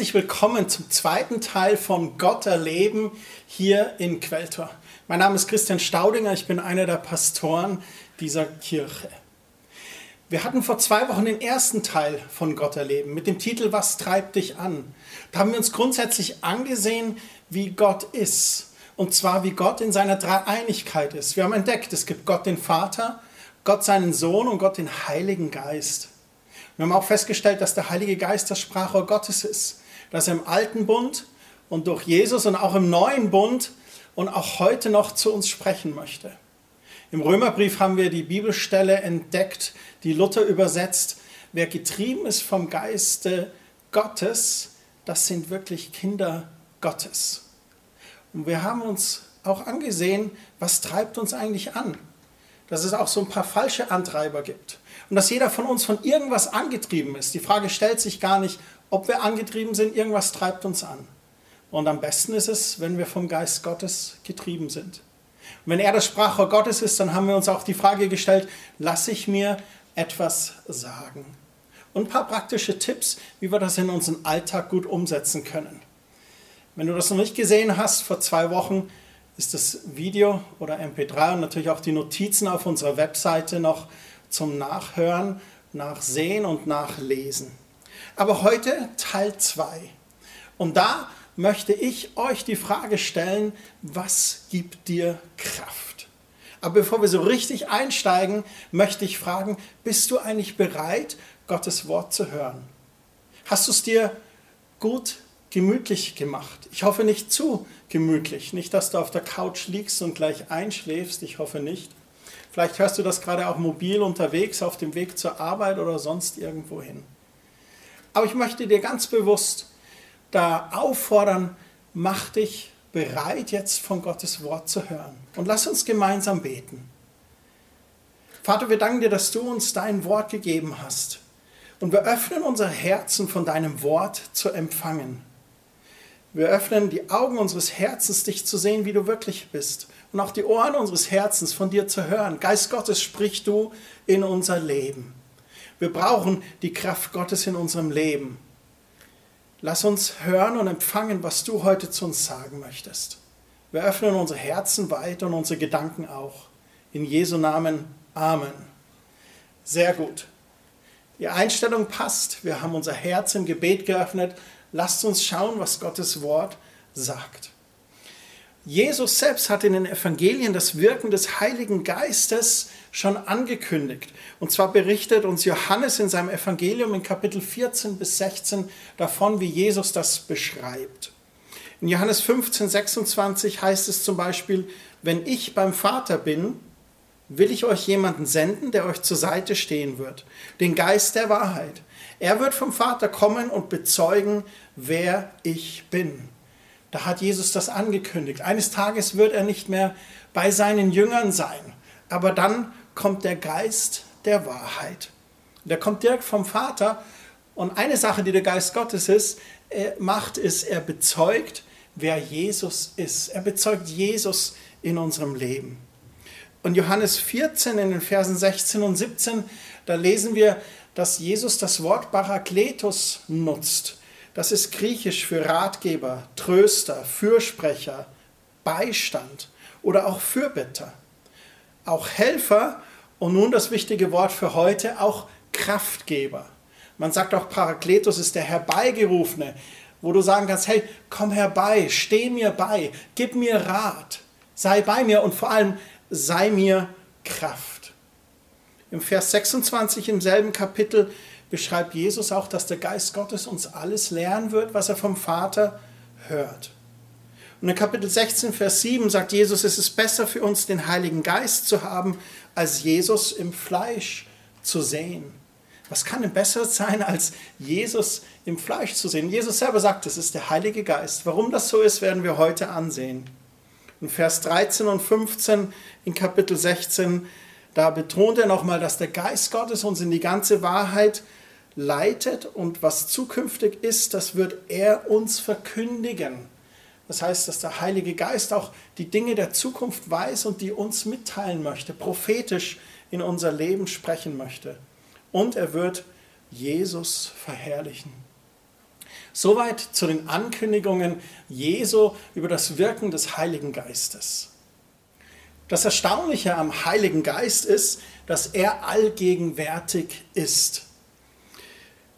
Herzlich willkommen zum zweiten Teil von Gott erleben hier in Quelltor. Mein Name ist Christian Staudinger, ich bin einer der Pastoren dieser Kirche. Wir hatten vor zwei Wochen den ersten Teil von Gott erleben mit dem Titel Was treibt dich an? Da haben wir uns grundsätzlich angesehen, wie Gott ist. Und zwar, wie Gott in seiner Dreieinigkeit ist. Wir haben entdeckt, es gibt Gott den Vater, Gott seinen Sohn und Gott den Heiligen Geist. Wir haben auch festgestellt, dass der Heilige Geist das Sprachrohr Gottes ist, dass er im alten Bund und durch Jesus und auch im neuen Bund und auch heute noch zu uns sprechen möchte. Im Römerbrief haben wir die Bibelstelle entdeckt, die Luther übersetzt, wer getrieben ist vom Geiste Gottes, das sind wirklich Kinder Gottes. Und wir haben uns auch angesehen, was treibt uns eigentlich an? Dass es auch so ein paar falsche Antreiber gibt und dass jeder von uns von irgendwas angetrieben ist. Die Frage stellt sich gar nicht, ob wir angetrieben sind, irgendwas treibt uns an. Und am besten ist es, wenn wir vom Geist Gottes getrieben sind. Und wenn er das Sprachrohr Gottes ist, dann haben wir uns auch die Frage gestellt, lasse ich mir etwas sagen? Und ein paar praktische Tipps, wie wir das in unseren Alltag gut umsetzen können. Wenn du das noch nicht gesehen hast, vor zwei Wochen ist das Video oder MP3 und natürlich auch die Notizen auf unserer Webseite noch zum Nachhören, Nachsehen und Nachlesen. Aber heute Teil 2. Und da möchte ich euch die Frage stellen, was gibt dir Kraft? Aber bevor wir so richtig einsteigen, möchte ich fragen, bist du eigentlich bereit, Gottes Wort zu hören? Hast du es dir gut gemütlich gemacht? Ich hoffe nicht zu gemütlich. Nicht, dass du auf der Couch liegst und gleich einschläfst. Ich hoffe nicht. Vielleicht hörst du das gerade auch mobil unterwegs, auf dem Weg zur Arbeit oder sonst irgendwo hin. Aber ich möchte dir ganz bewusst da auffordern, mach dich bereit, jetzt von Gottes Wort zu hören. Und lass uns gemeinsam beten. Vater, wir danken dir, dass du uns dein Wort gegeben hast. Und wir öffnen unser Herzen von deinem Wort zu empfangen. Wir öffnen die Augen unseres Herzens, dich zu sehen, wie du wirklich bist. Und auch die Ohren unseres Herzens von dir zu hören. Geist Gottes, sprich du in unser Leben. Wir brauchen die Kraft Gottes in unserem Leben. Lass uns hören und empfangen, was du heute zu uns sagen möchtest. Wir öffnen unsere Herzen weit und unsere Gedanken auch. In Jesu Namen. Amen. Sehr gut. Die Einstellung passt. Wir haben unser Herz im Gebet geöffnet Lasst uns schauen, was Gottes Wort sagt. Jesus selbst hat in den Evangelien das Wirken des Heiligen Geistes schon angekündigt. Und zwar berichtet uns Johannes in seinem Evangelium in Kapitel 14 bis 16 davon, wie Jesus das beschreibt. In Johannes 15, 26 heißt es zum Beispiel, wenn ich beim Vater bin, will ich euch jemanden senden, der euch zur Seite stehen wird, den Geist der Wahrheit. Er wird vom Vater kommen und bezeugen, wer ich bin. Da hat Jesus das angekündigt. Eines Tages wird er nicht mehr bei seinen Jüngern sein, aber dann kommt der Geist der Wahrheit. Der kommt direkt vom Vater. Und eine Sache, die der Geist Gottes ist, macht, ist, er bezeugt, wer Jesus ist. Er bezeugt Jesus in unserem Leben. Und Johannes 14 in den Versen 16 und 17, da lesen wir, dass Jesus das Wort Parakletos nutzt. Das ist griechisch für Ratgeber, Tröster, Fürsprecher, Beistand oder auch Fürbitter. Auch Helfer und nun das wichtige Wort für heute, auch Kraftgeber. Man sagt auch, Parakletos ist der Herbeigerufene, wo du sagen kannst, hey, komm herbei, steh mir bei, gib mir Rat, sei bei mir und vor allem sei mir Kraft. Im Vers 26 im selben Kapitel beschreibt Jesus auch, dass der Geist Gottes uns alles lernen wird, was er vom Vater hört. Und in Kapitel 16, Vers 7 sagt Jesus, es ist besser für uns, den Heiligen Geist zu haben, als Jesus im Fleisch zu sehen. Was kann denn besser sein, als Jesus im Fleisch zu sehen? Jesus selber sagt, es ist der Heilige Geist. Warum das so ist, werden wir heute ansehen. In Vers 13 und 15 in Kapitel 16 da betont er nochmal, dass der Geist Gottes uns in die ganze Wahrheit leitet und was zukünftig ist, das wird er uns verkündigen. Das heißt, dass der Heilige Geist auch die Dinge der Zukunft weiß und die uns mitteilen möchte, prophetisch in unser Leben sprechen möchte. Und er wird Jesus verherrlichen. Soweit zu den Ankündigungen Jesu über das Wirken des Heiligen Geistes. Das Erstaunliche am Heiligen Geist ist, dass er allgegenwärtig ist.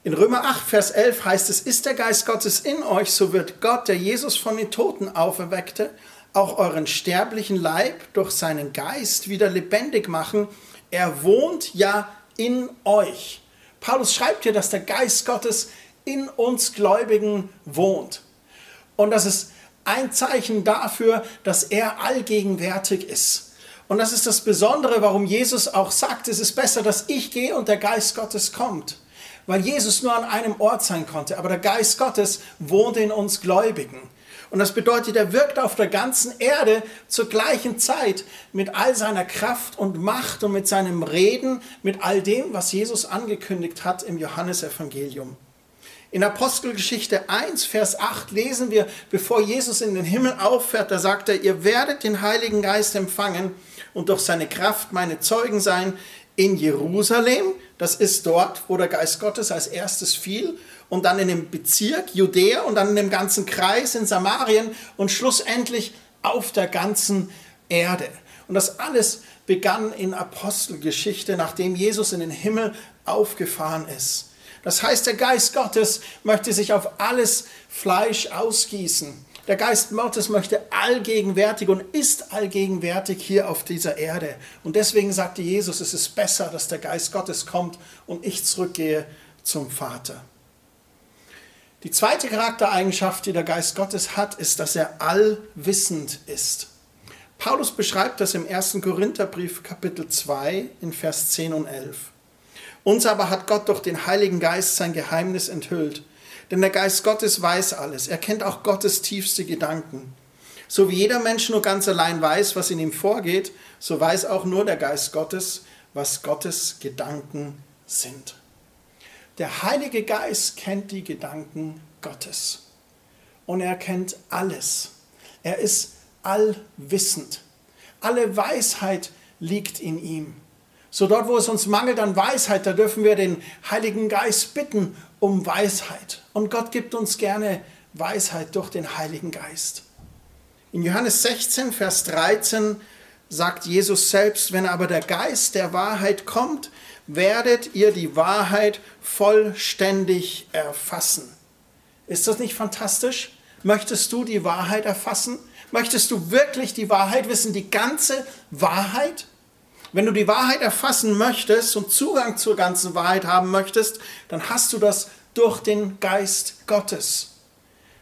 In Römer 8, Vers 11 heißt es, ist der Geist Gottes in euch, so wird Gott, der Jesus von den Toten auferweckte, auch euren sterblichen Leib durch seinen Geist wieder lebendig machen. Er wohnt ja in euch. Paulus schreibt hier, dass der Geist Gottes in uns Gläubigen wohnt. Und das ist ein Zeichen dafür, dass er allgegenwärtig ist. Und das ist das Besondere, warum Jesus auch sagt, es ist besser, dass ich gehe und der Geist Gottes kommt. Weil Jesus nur an einem Ort sein konnte, aber der Geist Gottes wohnt in uns Gläubigen. Und das bedeutet, er wirkt auf der ganzen Erde zur gleichen Zeit mit all seiner Kraft und Macht und mit seinem Reden, mit all dem, was Jesus angekündigt hat im Johannesevangelium. In Apostelgeschichte 1, Vers 8 lesen wir, bevor Jesus in den Himmel auffährt, da sagt er, ihr werdet den Heiligen Geist empfangen und durch seine Kraft meine Zeugen sein in Jerusalem, das ist dort, wo der Geist Gottes als erstes fiel, und dann in dem Bezirk Judäa und dann in dem ganzen Kreis in Samarien und schlussendlich auf der ganzen Erde. Und das alles begann in Apostelgeschichte, nachdem Jesus in den Himmel aufgefahren ist. Das heißt, der Geist Gottes möchte sich auf alles Fleisch ausgießen. Der Geist Gottes möchte allgegenwärtig und ist allgegenwärtig hier auf dieser Erde. Und deswegen sagte Jesus, es ist besser, dass der Geist Gottes kommt und ich zurückgehe zum Vater. Die zweite Charaktereigenschaft, die der Geist Gottes hat, ist, dass er allwissend ist. Paulus beschreibt das im 1. Korintherbrief Kapitel 2 in Vers 10 und 11. Uns aber hat Gott durch den Heiligen Geist sein Geheimnis enthüllt. Denn der Geist Gottes weiß alles. Er kennt auch Gottes tiefste Gedanken. So wie jeder Mensch nur ganz allein weiß, was in ihm vorgeht, so weiß auch nur der Geist Gottes, was Gottes Gedanken sind. Der Heilige Geist kennt die Gedanken Gottes und er kennt alles. Er ist allwissend. Alle Weisheit liegt in ihm. So dort, wo es uns mangelt an Weisheit, da dürfen wir den Heiligen Geist bitten um Weisheit. Und Gott gibt uns gerne Weisheit durch den Heiligen Geist. In Johannes 16, Vers 13 sagt Jesus selbst, wenn aber der Geist der Wahrheit kommt, werdet ihr die Wahrheit vollständig erfassen. Ist das nicht fantastisch? Möchtest du die Wahrheit erfassen? Möchtest du wirklich die Wahrheit wissen, die ganze Wahrheit? Wenn du die Wahrheit erfassen möchtest und Zugang zur ganzen Wahrheit haben möchtest, dann hast du das durch den Geist Gottes.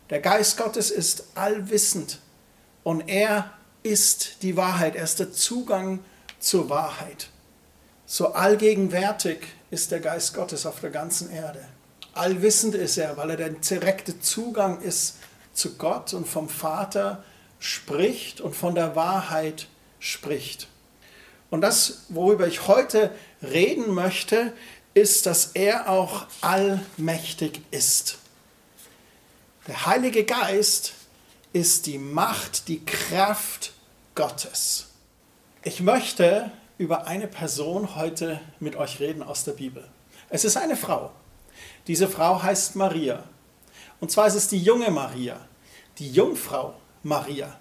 Der Geist Gottes ist allwissend und er ist die Wahrheit, er ist der Zugang zur Wahrheit. So allgegenwärtig ist der Geist Gottes auf der ganzen Erde. Allwissend ist er, weil er der direkte Zugang ist zu Gott und vom Vater spricht und von der Wahrheit spricht. Und das, worüber ich heute reden möchte, ist, dass er auch allmächtig ist. Der Heilige Geist ist die Macht, die Kraft Gottes. Ich möchte über eine Person heute mit euch reden aus der Bibel. Es ist eine Frau. Diese Frau heißt Maria. Und zwar ist es die junge Maria, die Jungfrau Maria.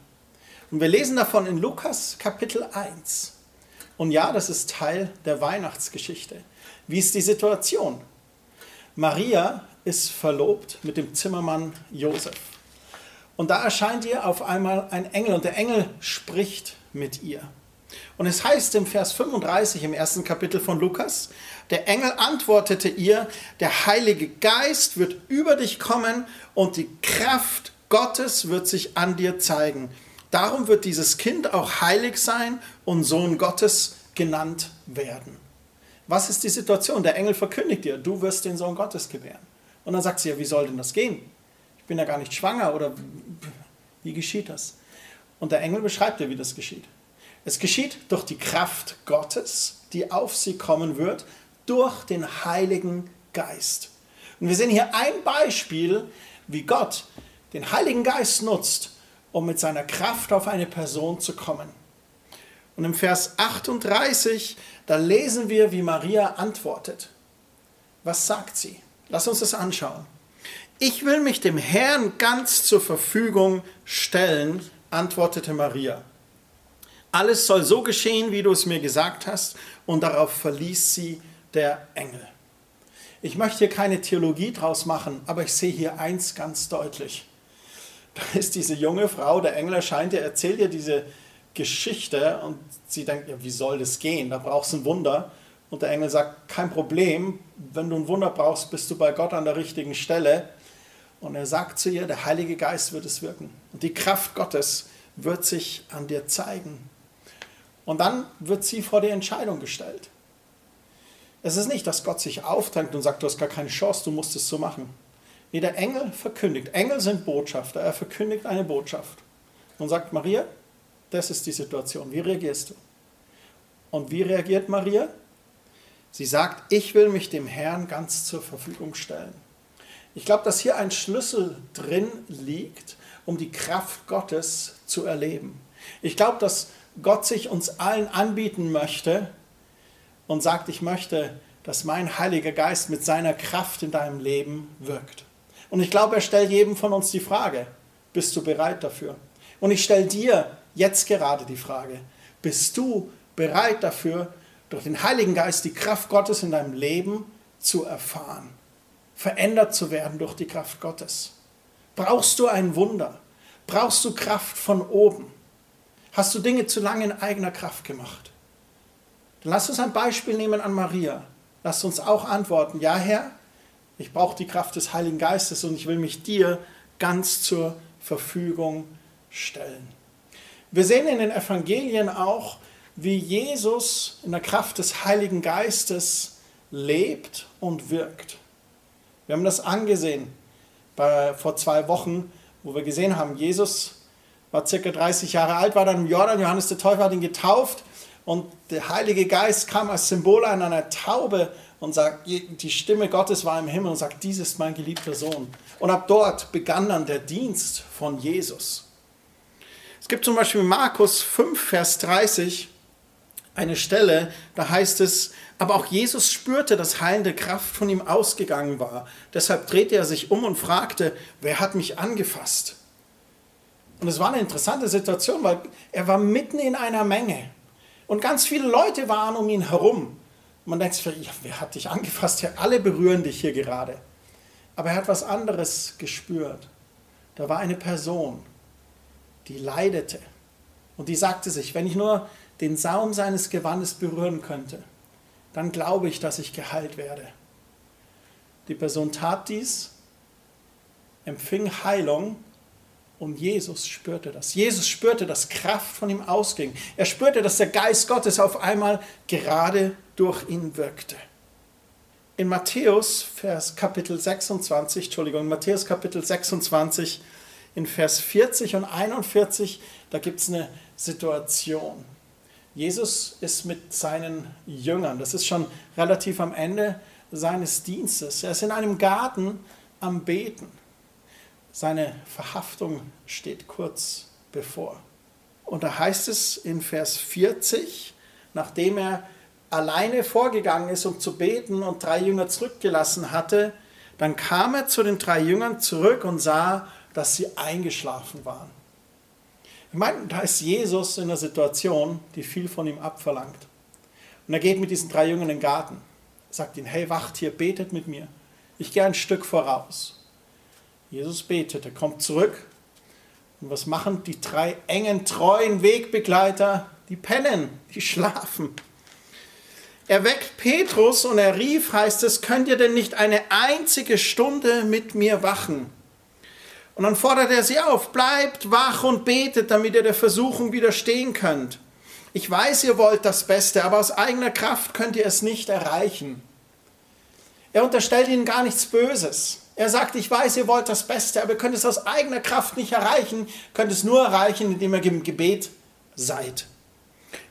Und wir lesen davon in Lukas Kapitel 1. Und ja, das ist Teil der Weihnachtsgeschichte. Wie ist die Situation? Maria ist verlobt mit dem Zimmermann Josef. Und da erscheint ihr auf einmal ein Engel und der Engel spricht mit ihr. Und es heißt im Vers 35 im ersten Kapitel von Lukas, der Engel antwortete ihr, der Heilige Geist wird über dich kommen und die Kraft Gottes wird sich an dir zeigen. Darum wird dieses Kind auch heilig sein und Sohn Gottes genannt werden. Was ist die Situation? Der Engel verkündigt dir, du wirst den Sohn Gottes gebären. Und dann sagt sie ja, wie soll denn das gehen? Ich bin ja gar nicht schwanger oder wie geschieht das? Und der Engel beschreibt dir, wie das geschieht. Es geschieht durch die Kraft Gottes, die auf sie kommen wird, durch den Heiligen Geist. Und wir sehen hier ein Beispiel, wie Gott den Heiligen Geist nutzt, um mit seiner Kraft auf eine Person zu kommen. Und im Vers 38, da lesen wir, wie Maria antwortet. Was sagt sie? Lass uns das anschauen. Ich will mich dem Herrn ganz zur Verfügung stellen, antwortete Maria. Alles soll so geschehen, wie du es mir gesagt hast, und darauf verließ sie der Engel. Ich möchte hier keine Theologie draus machen, aber ich sehe hier eins ganz deutlich. Da ist diese junge Frau, der Engel erscheint ihr, erzählt ihr diese Geschichte und sie denkt, ja, wie soll das gehen? Da brauchst du ein Wunder. Und der Engel sagt, kein Problem, wenn du ein Wunder brauchst, bist du bei Gott an der richtigen Stelle. Und er sagt zu ihr, der Heilige Geist wird es wirken. Und die Kraft Gottes wird sich an dir zeigen. Und dann wird sie vor die Entscheidung gestellt. Es ist nicht, dass Gott sich aufdrängt und sagt, du hast gar keine Chance, du musst es so machen. Nee, der Engel verkündigt. Engel sind Botschafter. Er verkündigt eine Botschaft und sagt, Maria, das ist die Situation. Wie reagierst du? Und wie reagiert Maria? Sie sagt, ich will mich dem Herrn ganz zur Verfügung stellen. Ich glaube, dass hier ein Schlüssel drin liegt, um die Kraft Gottes zu erleben. Ich glaube, dass Gott sich uns allen anbieten möchte und sagt, ich möchte, dass mein Heiliger Geist mit seiner Kraft in deinem Leben wirkt. Und ich glaube, er stellt jedem von uns die Frage, bist du bereit dafür? Und ich stelle dir jetzt gerade die Frage, bist du bereit dafür, durch den Heiligen Geist die Kraft Gottes in deinem Leben zu erfahren? verändert zu werden durch die Kraft Gottes? Brauchst du ein Wunder? Brauchst du Kraft von oben? Hast du Dinge zu lange in eigener Kraft gemacht? Dann lass uns ein Beispiel nehmen an Maria. Lass uns auch antworten, ja Herr, ich brauche die Kraft des Heiligen Geistes und ich will mich dir ganz zur Verfügung stellen. Wir sehen in den Evangelien auch, wie Jesus in der Kraft des Heiligen Geistes lebt und wirkt. Wir haben das angesehen bei, vor zwei Wochen, wo wir gesehen haben, Jesus war circa 30 Jahre alt, war dann im Jordan, Johannes der Täufer hat ihn getauft und der Heilige Geist kam als Symbol an einer Taube und sagt, die Stimme Gottes war im Himmel und sagt, dies ist mein geliebter Sohn. Und ab dort begann dann der Dienst von Jesus. Es gibt zum Beispiel Markus 5, Vers 30 eine Stelle, da heißt es, aber auch Jesus spürte, dass heilende Kraft von ihm ausgegangen war. Deshalb drehte er sich um und fragte, wer hat mich angefasst? Und es war eine interessante Situation, weil er war mitten in einer Menge. Und ganz viele Leute waren um ihn herum. Man denkt sich, ja, wer hat dich angefasst? Ja, alle berühren dich hier gerade. Aber er hat was anderes gespürt. Da war eine Person, die leidete. Und die sagte sich, wenn ich nur den Saum seines Gewandes berühren könnte, dann glaube ich, dass ich geheilt werde. Die Person tat dies, empfing Heilung und Jesus spürte das. Jesus spürte, dass Kraft von ihm ausging. Er spürte, dass der Geist Gottes auf einmal gerade durch ihn wirkte. In Matthäus, Vers Kapitel 26, Entschuldigung, Matthäus Kapitel 26, in Vers 40 und 41, da gibt es eine Situation. Jesus ist mit seinen Jüngern, das ist schon relativ am Ende seines Dienstes. Er ist in einem Garten am Beten. Seine Verhaftung steht kurz bevor. Und da heißt es in Vers 40, nachdem er alleine vorgegangen ist, um zu beten und drei Jünger zurückgelassen hatte, dann kam er zu den drei Jüngern zurück und sah, dass sie eingeschlafen waren. Ich meine, da ist Jesus in einer Situation, die viel von ihm abverlangt. Und er geht mit diesen drei Jungen in den Garten, sagt ihnen, hey, wacht hier, betet mit mir. Ich gehe ein Stück voraus. Jesus betet, er kommt zurück. Und was machen die drei engen, treuen Wegbegleiter? Die pennen, die schlafen. Er weckt Petrus und er rief, heißt es, könnt ihr denn nicht eine einzige Stunde mit mir wachen? Und dann fordert er sie auf, bleibt wach und betet, damit ihr der Versuchung widerstehen könnt. Ich weiß, ihr wollt das Beste, aber aus eigener Kraft könnt ihr es nicht erreichen. Er unterstellt ihnen gar nichts Böses. Er sagt, ich weiß, ihr wollt das Beste, aber ihr könnt es aus eigener Kraft nicht erreichen, könnt es nur erreichen, indem ihr im Gebet seid.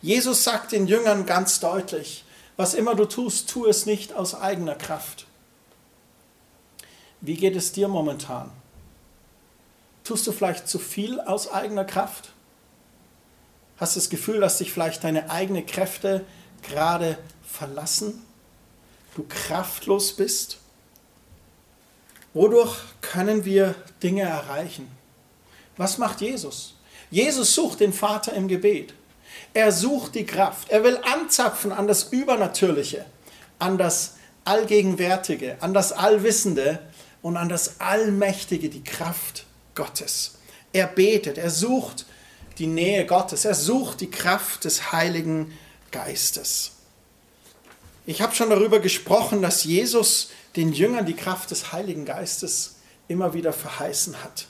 Jesus sagt den Jüngern ganz deutlich, was immer du tust, tu es nicht aus eigener Kraft. Wie geht es dir momentan? Tust du vielleicht zu viel aus eigener Kraft? Hast du das Gefühl, dass dich vielleicht deine eigenen Kräfte gerade verlassen? Du kraftlos bist? Wodurch können wir Dinge erreichen? Was macht Jesus? Jesus sucht den Vater im Gebet. Er sucht die Kraft. Er will anzapfen an das Übernatürliche, an das Allgegenwärtige, an das Allwissende und an das Allmächtige, die Kraft Gottes. Er betet, er sucht die Nähe Gottes, er sucht die Kraft des Heiligen Geistes. Ich habe schon darüber gesprochen, dass Jesus den Jüngern die Kraft des Heiligen Geistes immer wieder verheißen hat.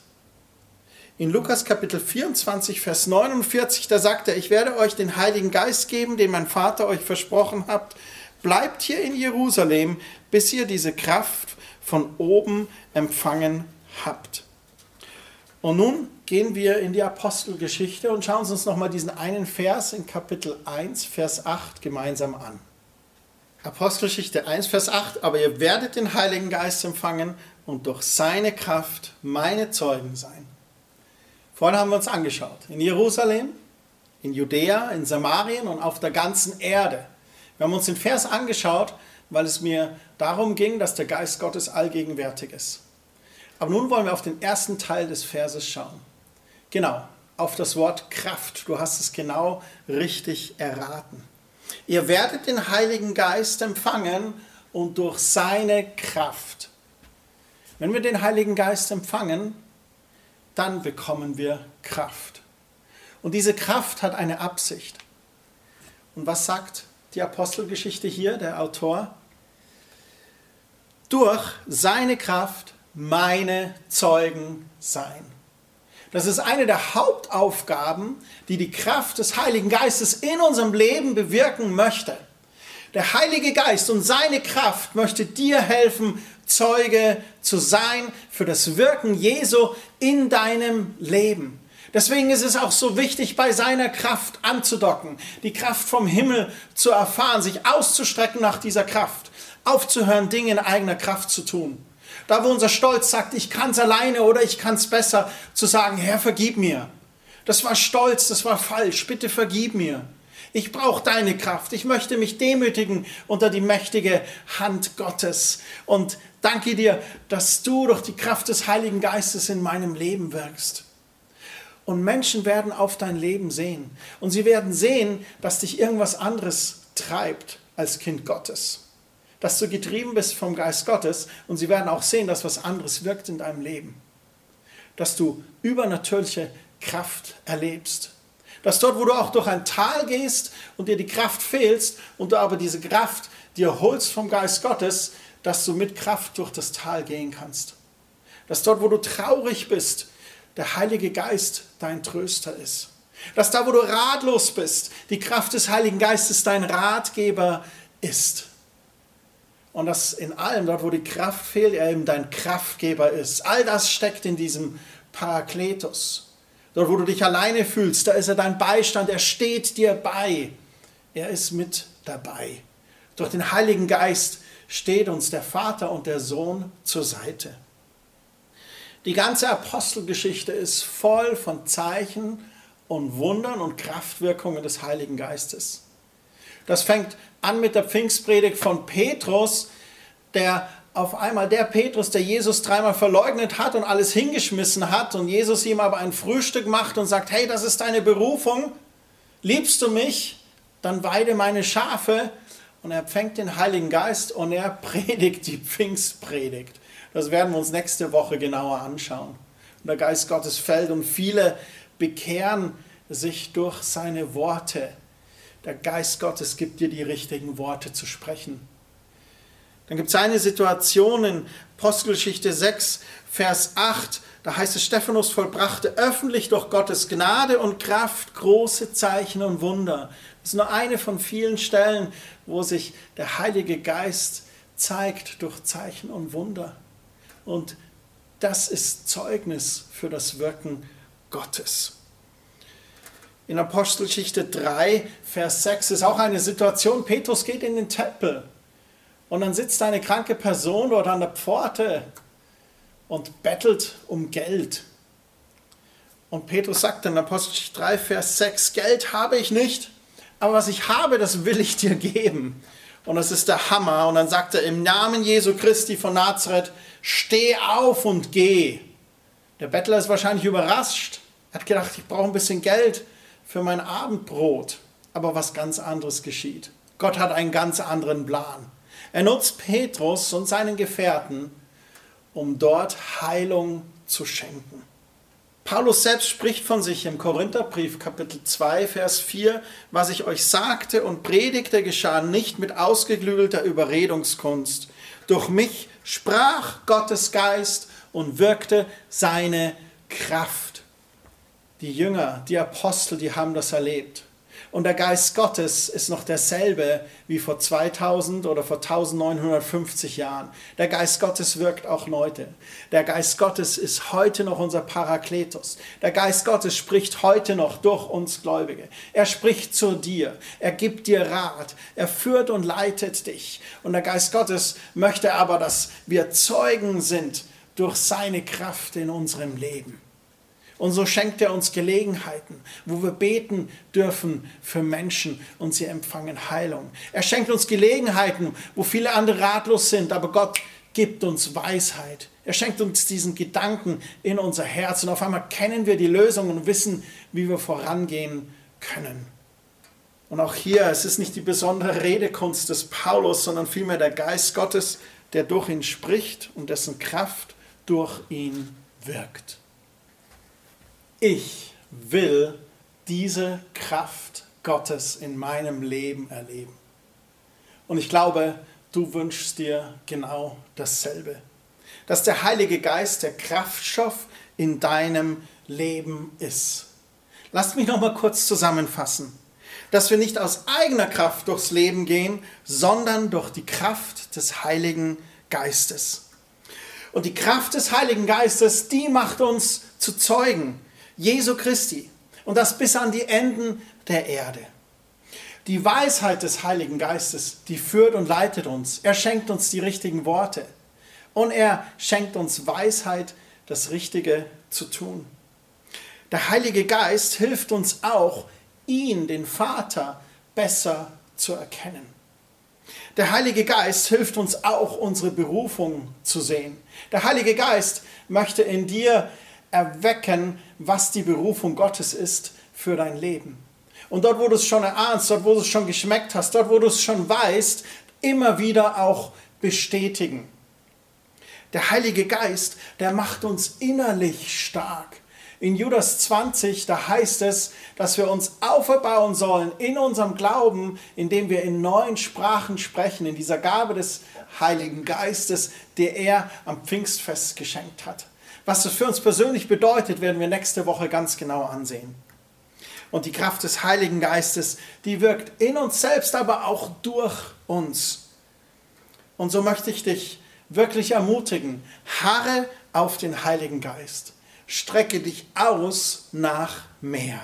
In Lukas Kapitel 24, Vers 49, da sagt er, ich werde euch den Heiligen Geist geben, den mein Vater euch versprochen hat. Bleibt hier in Jerusalem, bis ihr diese Kraft von oben empfangen habt. Und nun gehen wir in die Apostelgeschichte und schauen uns nochmal diesen einen Vers in Kapitel 1, Vers 8 gemeinsam an. Apostelgeschichte 1, Vers 8, aber ihr werdet den Heiligen Geist empfangen und durch seine Kraft meine Zeugen sein. Vorhin haben wir uns angeschaut, in Jerusalem, in Judäa, in Samarien und auf der ganzen Erde. Wir haben uns den Vers angeschaut, weil es mir darum ging, dass der Geist Gottes allgegenwärtig ist. Aber nun wollen wir auf den ersten Teil des Verses schauen. Genau, auf das Wort Kraft. Du hast es genau richtig erraten. Ihr werdet den Heiligen Geist empfangen und durch seine Kraft. Wenn wir den Heiligen Geist empfangen, dann bekommen wir Kraft. Und diese Kraft hat eine Absicht. Und was sagt die Apostelgeschichte hier, der Autor? Durch seine Kraft meine Zeugen sein. Das ist eine der Hauptaufgaben, die die Kraft des Heiligen Geistes in unserem Leben bewirken möchte. Der Heilige Geist und seine Kraft möchte dir helfen, Zeuge zu sein für das Wirken Jesu in deinem Leben. Deswegen ist es auch so wichtig, bei seiner Kraft anzudocken, die Kraft vom Himmel zu erfahren, sich auszustrecken nach dieser Kraft, aufzuhören, Dinge in eigener Kraft zu tun. Da, wo unser Stolz sagt, ich kann es alleine oder ich kann es besser, zu sagen, Herr, vergib mir. Das war Stolz, das war falsch, bitte vergib mir. Ich brauche deine Kraft. Ich möchte mich demütigen unter die mächtige Hand Gottes. Und danke dir, dass du durch die Kraft des Heiligen Geistes in meinem Leben wirkst. Und Menschen werden auf dein Leben sehen. Und sie werden sehen, dass dich irgendwas anderes treibt als Kind Gottes. Dass du getrieben bist vom Geist Gottes. Und sie werden auch sehen, dass was anderes wirkt in deinem Leben. Dass du übernatürliche Kraft erlebst dass dort, wo du auch durch ein Tal gehst und dir die Kraft fehlst und du aber diese Kraft dir holst vom Geist Gottes, dass du mit Kraft durch das Tal gehen kannst. Dass dort, wo du traurig bist, der Heilige Geist dein Tröster ist. Dass da, wo du ratlos bist, die Kraft des Heiligen Geistes dein Ratgeber ist. Und dass in allem, dort, wo die Kraft fehlt, er eben dein Kraftgeber ist. All das steckt in diesem Parakletos. Dort, wo du dich alleine fühlst, da ist er dein Beistand, er steht dir bei. Er ist mit dabei. Durch den Heiligen Geist steht uns der Vater und der Sohn zur Seite. Die ganze Apostelgeschichte ist voll von Zeichen und Wundern und Kraftwirkungen des Heiligen Geistes. Das fängt an mit der Pfingstpredigt von Petrus, der auf einmal der Petrus, der Jesus dreimal verleugnet hat und alles hingeschmissen hat und Jesus ihm aber ein Frühstück macht und sagt, hey, das ist deine Berufung, liebst du mich, dann weide meine Schafe und er empfängt den Heiligen Geist und er predigt die Pfingstpredigt. Das werden wir uns nächste Woche genauer anschauen. Und der Geist Gottes fällt und viele bekehren sich durch seine Worte. Der Geist Gottes gibt dir die richtigen Worte zu sprechen. Dann gibt es eine Situation in Apostelgeschichte 6, Vers 8. Da heißt es, Stephanus vollbrachte öffentlich durch Gottes Gnade und Kraft große Zeichen und Wunder. Das ist nur eine von vielen Stellen, wo sich der Heilige Geist zeigt durch Zeichen und Wunder. Und das ist Zeugnis für das Wirken Gottes. In Apostelgeschichte 3, Vers 6 ist auch eine Situation, Petrus geht in den Tempel und dann sitzt eine kranke Person dort an der Pforte und bettelt um Geld. Und Petrus sagt in Apostel 3, Vers 6, Geld habe ich nicht, aber was ich habe, das will ich dir geben. Und das ist der Hammer. Und dann sagt er, im Namen Jesu Christi von Nazareth, steh auf und geh. Der Bettler ist wahrscheinlich überrascht. Er hat gedacht, ich brauche ein bisschen Geld für mein Abendbrot. Aber was ganz anderes geschieht. Gott hat einen ganz anderen Plan. Er nutzt Petrus und seinen Gefährten, um dort Heilung zu schenken. Paulus selbst spricht von sich im Korintherbrief Kapitel 2 Vers 4, was ich euch sagte und predigte geschah nicht mit ausgeklügelter Überredungskunst. Durch mich sprach Gottes Geist und wirkte seine Kraft. Die Jünger, die Apostel, die haben das erlebt. Und der Geist Gottes ist noch derselbe wie vor 2000 oder vor 1950 Jahren. Der Geist Gottes wirkt auch heute. Der Geist Gottes ist heute noch unser Parakletos. Der Geist Gottes spricht heute noch durch uns Gläubige. Er spricht zu dir. Er gibt dir Rat. Er führt und leitet dich. Und der Geist Gottes möchte aber, dass wir Zeugen sind durch seine Kraft in unserem Leben. Und so schenkt er uns Gelegenheiten, wo wir beten dürfen für Menschen und sie empfangen Heilung. Er schenkt uns Gelegenheiten, wo viele andere ratlos sind, aber Gott gibt uns Weisheit. Er schenkt uns diesen Gedanken in unser Herz und auf einmal kennen wir die Lösung und wissen, wie wir vorangehen können. Und auch hier, es ist nicht die besondere Redekunst des Paulus, sondern vielmehr der Geist Gottes, der durch ihn spricht und dessen Kraft durch ihn wirkt ich will diese Kraft Gottes in meinem Leben erleben. Und ich glaube, du wünschst dir genau dasselbe. Dass der Heilige Geist der Kraftstoff in deinem Leben ist. Lasst mich noch mal kurz zusammenfassen. Dass wir nicht aus eigener Kraft durchs Leben gehen, sondern durch die Kraft des Heiligen Geistes. Und die Kraft des Heiligen Geistes, die macht uns zu Zeugen. Jesu Christi und das bis an die Enden der Erde. Die Weisheit des Heiligen Geistes, die führt und leitet uns. Er schenkt uns die richtigen Worte und er schenkt uns Weisheit, das Richtige zu tun. Der Heilige Geist hilft uns auch, ihn, den Vater, besser zu erkennen. Der Heilige Geist hilft uns auch, unsere Berufung zu sehen. Der Heilige Geist möchte in dir erwecken, was die Berufung Gottes ist für dein Leben. Und dort, wo du es schon erahnst, dort, wo du es schon geschmeckt hast, dort, wo du es schon weißt, immer wieder auch bestätigen. Der Heilige Geist, der macht uns innerlich stark. In Judas 20, da heißt es, dass wir uns auferbauen sollen in unserem Glauben, indem wir in neuen Sprachen sprechen, in dieser Gabe des Heiligen Geistes, der er am Pfingstfest geschenkt hat. Was das für uns persönlich bedeutet, werden wir nächste Woche ganz genau ansehen. Und die Kraft des Heiligen Geistes, die wirkt in uns selbst, aber auch durch uns. Und so möchte ich dich wirklich ermutigen, harre auf den Heiligen Geist. Strecke dich aus nach mehr.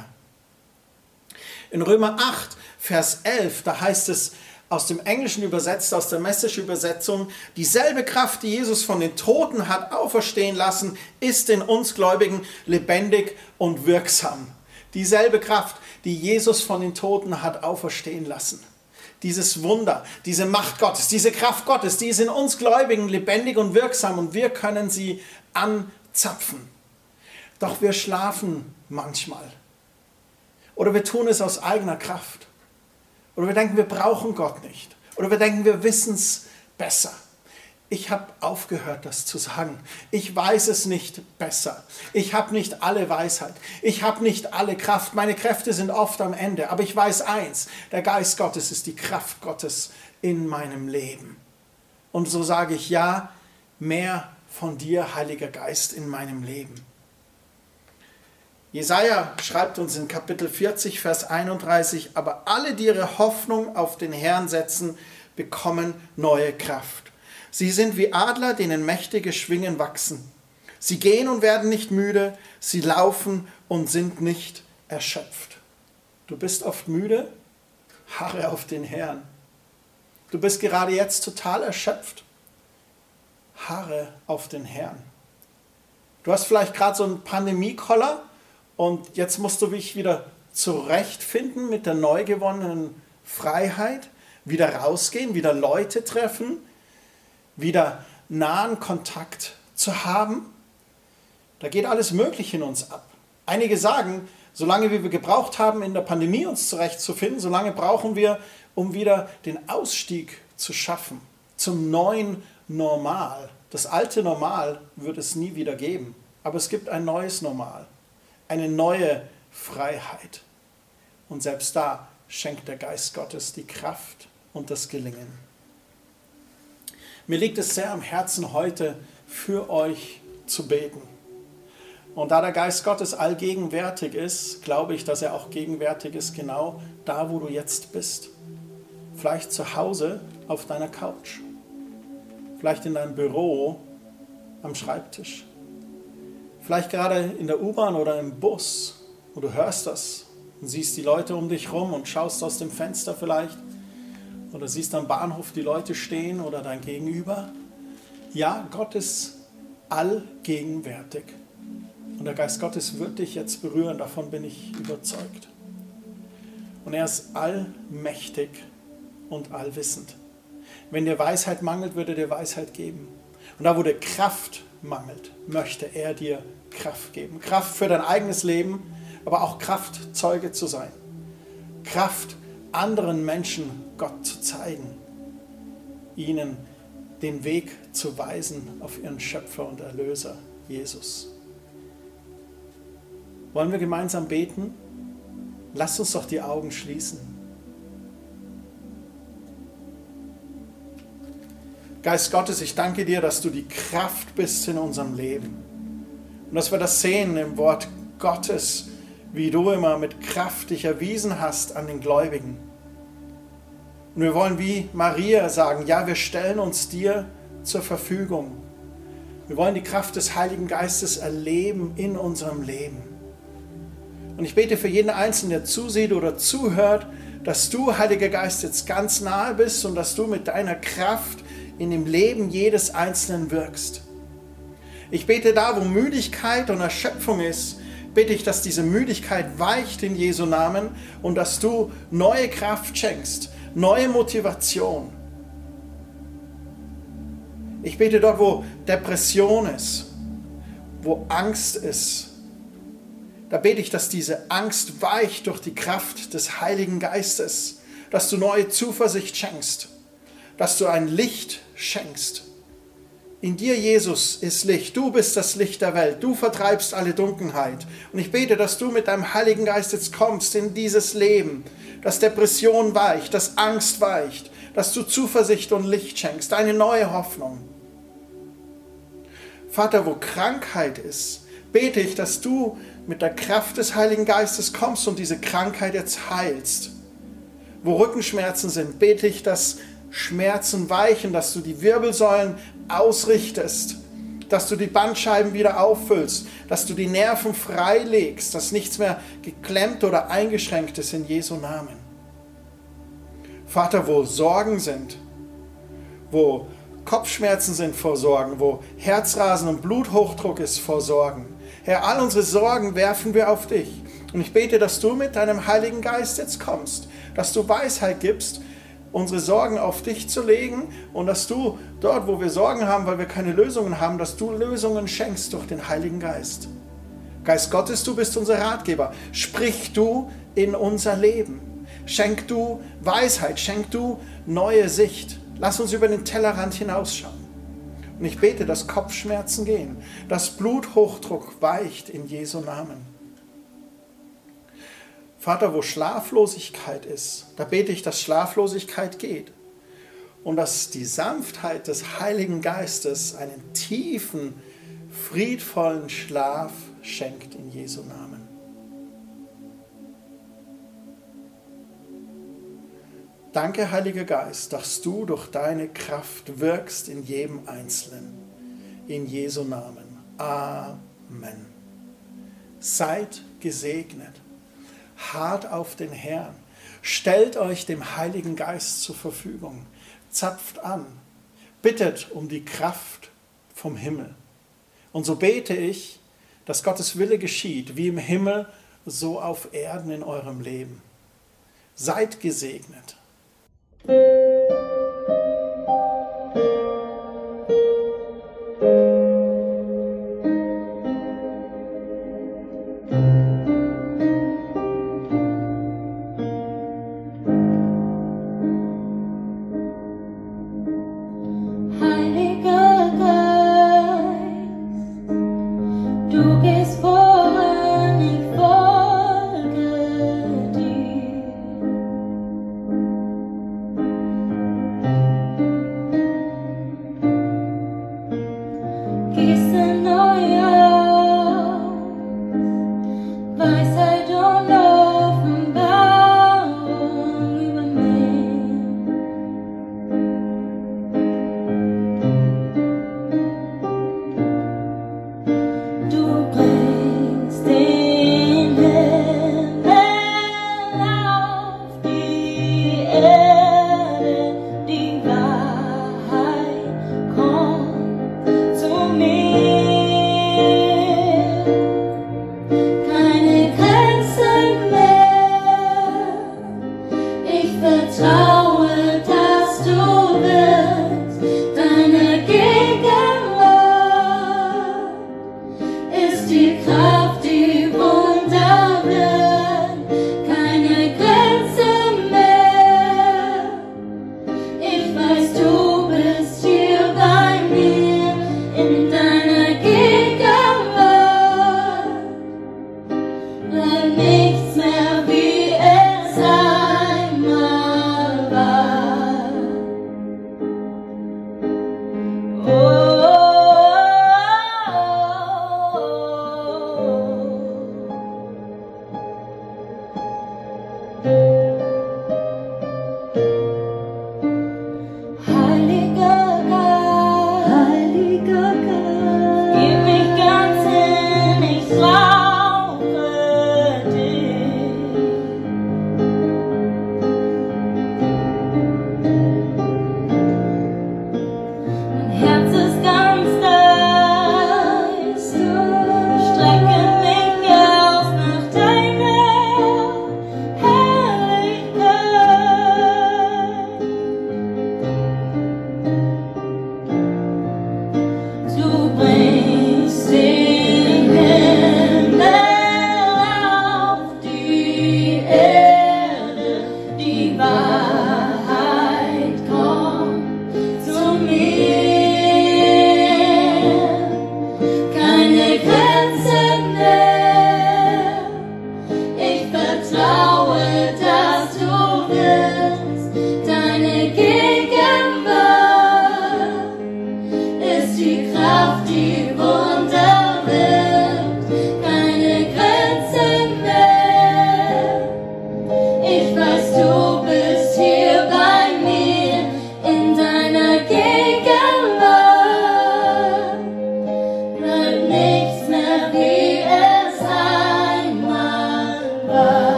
In Römer 8, Vers 11, da heißt es, aus dem Englischen übersetzt, aus der Message-Übersetzung, dieselbe Kraft, die Jesus von den Toten hat auferstehen lassen, ist in uns Gläubigen lebendig und wirksam. Dieselbe Kraft, die Jesus von den Toten hat auferstehen lassen. Dieses Wunder, diese Macht Gottes, diese Kraft Gottes, die ist in uns Gläubigen lebendig und wirksam und wir können sie anzapfen. Doch wir schlafen manchmal. Oder wir tun es aus eigener Kraft. Oder wir denken, wir brauchen Gott nicht. Oder wir denken, wir wissen es besser. Ich habe aufgehört, das zu sagen. Ich weiß es nicht besser. Ich habe nicht alle Weisheit. Ich habe nicht alle Kraft. Meine Kräfte sind oft am Ende. Aber ich weiß eins, der Geist Gottes ist die Kraft Gottes in meinem Leben. Und so sage ich ja, mehr von dir, Heiliger Geist, in meinem Leben. Jesaja schreibt uns in Kapitel 40, Vers 31, aber alle, die ihre Hoffnung auf den Herrn setzen, bekommen neue Kraft. Sie sind wie Adler, denen mächtige Schwingen wachsen. Sie gehen und werden nicht müde, sie laufen und sind nicht erschöpft. Du bist oft müde, harre auf den Herrn. Du bist gerade jetzt total erschöpft, harre auf den Herrn. Du hast vielleicht gerade so einen Pandemie-Koller und jetzt musst du dich wieder zurechtfinden mit der neu gewonnenen Freiheit. wieder rausgehen, wieder Leute treffen, wieder nahen Kontakt zu haben. Da geht alles Mögliche in uns ab. Einige sagen, solange wir gebraucht haben, in der Pandemie uns zurechtzufinden, solange brauchen wir, um wieder den Ausstieg zu schaffen zum neuen Normal. Das alte Normal wird es nie wieder geben, aber es gibt ein neues Normal, eine neue Freiheit. Und selbst da schenkt der Geist Gottes die Kraft und das Gelingen. Mir liegt es sehr am Herzen, heute für euch zu beten. Und da der Geist Gottes allgegenwärtig ist, glaube ich, dass er auch gegenwärtig ist, genau da, wo du jetzt bist. Vielleicht zu Hause auf deiner Couch. Vielleicht in deinem Büro am Schreibtisch. Vielleicht gerade in der U-Bahn oder im Bus, wo du hörst das und siehst die Leute um dich rum und schaust aus dem Fenster vielleicht. Oder siehst am Bahnhof die Leute stehen oder dein Gegenüber. Ja, Gott ist allgegenwärtig. Und der Geist Gottes wird dich jetzt berühren, davon bin ich überzeugt. Und er ist allmächtig und allwissend. Wenn dir Weisheit mangelt, würde er dir Weisheit geben. Und da, wo dir Kraft mangelt, möchte er dir Kraft geben. Kraft für dein eigenes Leben, aber auch Kraft, Zeuge zu sein. Kraft, anderen Menschen Gott zu zeigen. Ihnen den Weg zu weisen auf ihren Schöpfer und Erlöser, Jesus. Wollen wir gemeinsam beten? Lasst uns doch die Augen schließen. Geist Gottes, ich danke dir, dass du die Kraft bist in unserem Leben. Und dass wir das sehen im Wort Gottes, wie du immer mit Kraft dich erwiesen hast an den Gläubigen. Und wir wollen wie Maria sagen, ja, wir stellen uns dir zur Verfügung. Wir wollen die Kraft des Heiligen Geistes erleben in unserem Leben. Und ich bete für jeden Einzelnen, der zusieht oder zuhört, dass du, Heiliger Geist, jetzt ganz nahe bist und dass du mit deiner Kraft in dem Leben jedes Einzelnen wirkst. Ich bete da, wo Müdigkeit und Erschöpfung ist, bitte ich, dass diese Müdigkeit weicht in Jesu Namen und dass du neue Kraft schenkst, neue Motivation. Ich bete dort, wo Depression ist, wo Angst ist. Da bete ich, dass diese Angst weicht durch die Kraft des Heiligen Geistes, dass du neue Zuversicht schenkst, dass du ein Licht schenkst. In dir, Jesus, ist Licht. Du bist das Licht der Welt. Du vertreibst alle Dunkelheit. Und ich bete, dass du mit deinem Heiligen Geist jetzt kommst in dieses Leben, dass Depression weicht, dass Angst weicht, dass du Zuversicht und Licht schenkst, eine neue Hoffnung. Vater, wo Krankheit ist, bete ich, dass du mit der Kraft des Heiligen Geistes kommst und diese Krankheit jetzt heilst. Wo Rückenschmerzen sind, bete ich, dass Schmerzen weichen, dass du die Wirbelsäulen ausrichtest, dass du die Bandscheiben wieder auffüllst, dass du die Nerven freilegst, dass nichts mehr geklemmt oder eingeschränkt ist in Jesu Namen. Vater, wo Sorgen sind, wo Kopfschmerzen sind vor Sorgen, wo Herzrasen und Bluthochdruck ist vor Sorgen. Herr, all unsere Sorgen werfen wir auf dich. Und ich bete, dass du mit deinem Heiligen Geist jetzt kommst, dass du Weisheit gibst, unsere Sorgen auf dich zu legen und dass du dort, wo wir Sorgen haben, weil wir keine Lösungen haben, dass du Lösungen schenkst durch den Heiligen Geist. Geist Gottes, du bist unser Ratgeber. Sprich du in unser Leben. Schenk du Weisheit, schenk du neue Sicht. Lass uns über den Tellerrand hinausschauen. Und ich bete, dass Kopfschmerzen gehen, dass Bluthochdruck weicht in Jesu Namen. Vater, wo Schlaflosigkeit ist, da bete ich, dass Schlaflosigkeit geht und dass die Sanftheit des Heiligen Geistes einen tiefen, friedvollen Schlaf schenkt in Jesu Namen. Danke, Heiliger Geist, dass du durch deine Kraft wirkst in jedem Einzelnen. In Jesu Namen. Amen. Seid gesegnet hart auf den Herrn. Stellt euch dem Heiligen Geist zur Verfügung. Zapft an. Bittet um die Kraft vom Himmel. Und so bete ich, dass Gottes Wille geschieht, wie im Himmel, so auf Erden in eurem Leben. Seid gesegnet. Português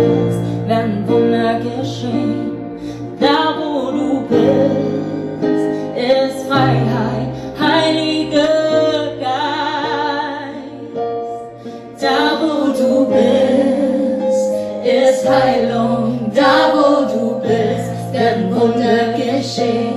bist, werden Wunder geschehen. Da wo du bist, ist Freiheit, Heiliger Geist. Da wo du bist, ist Heilung. Da wo du bist, werden Wunder geschehen.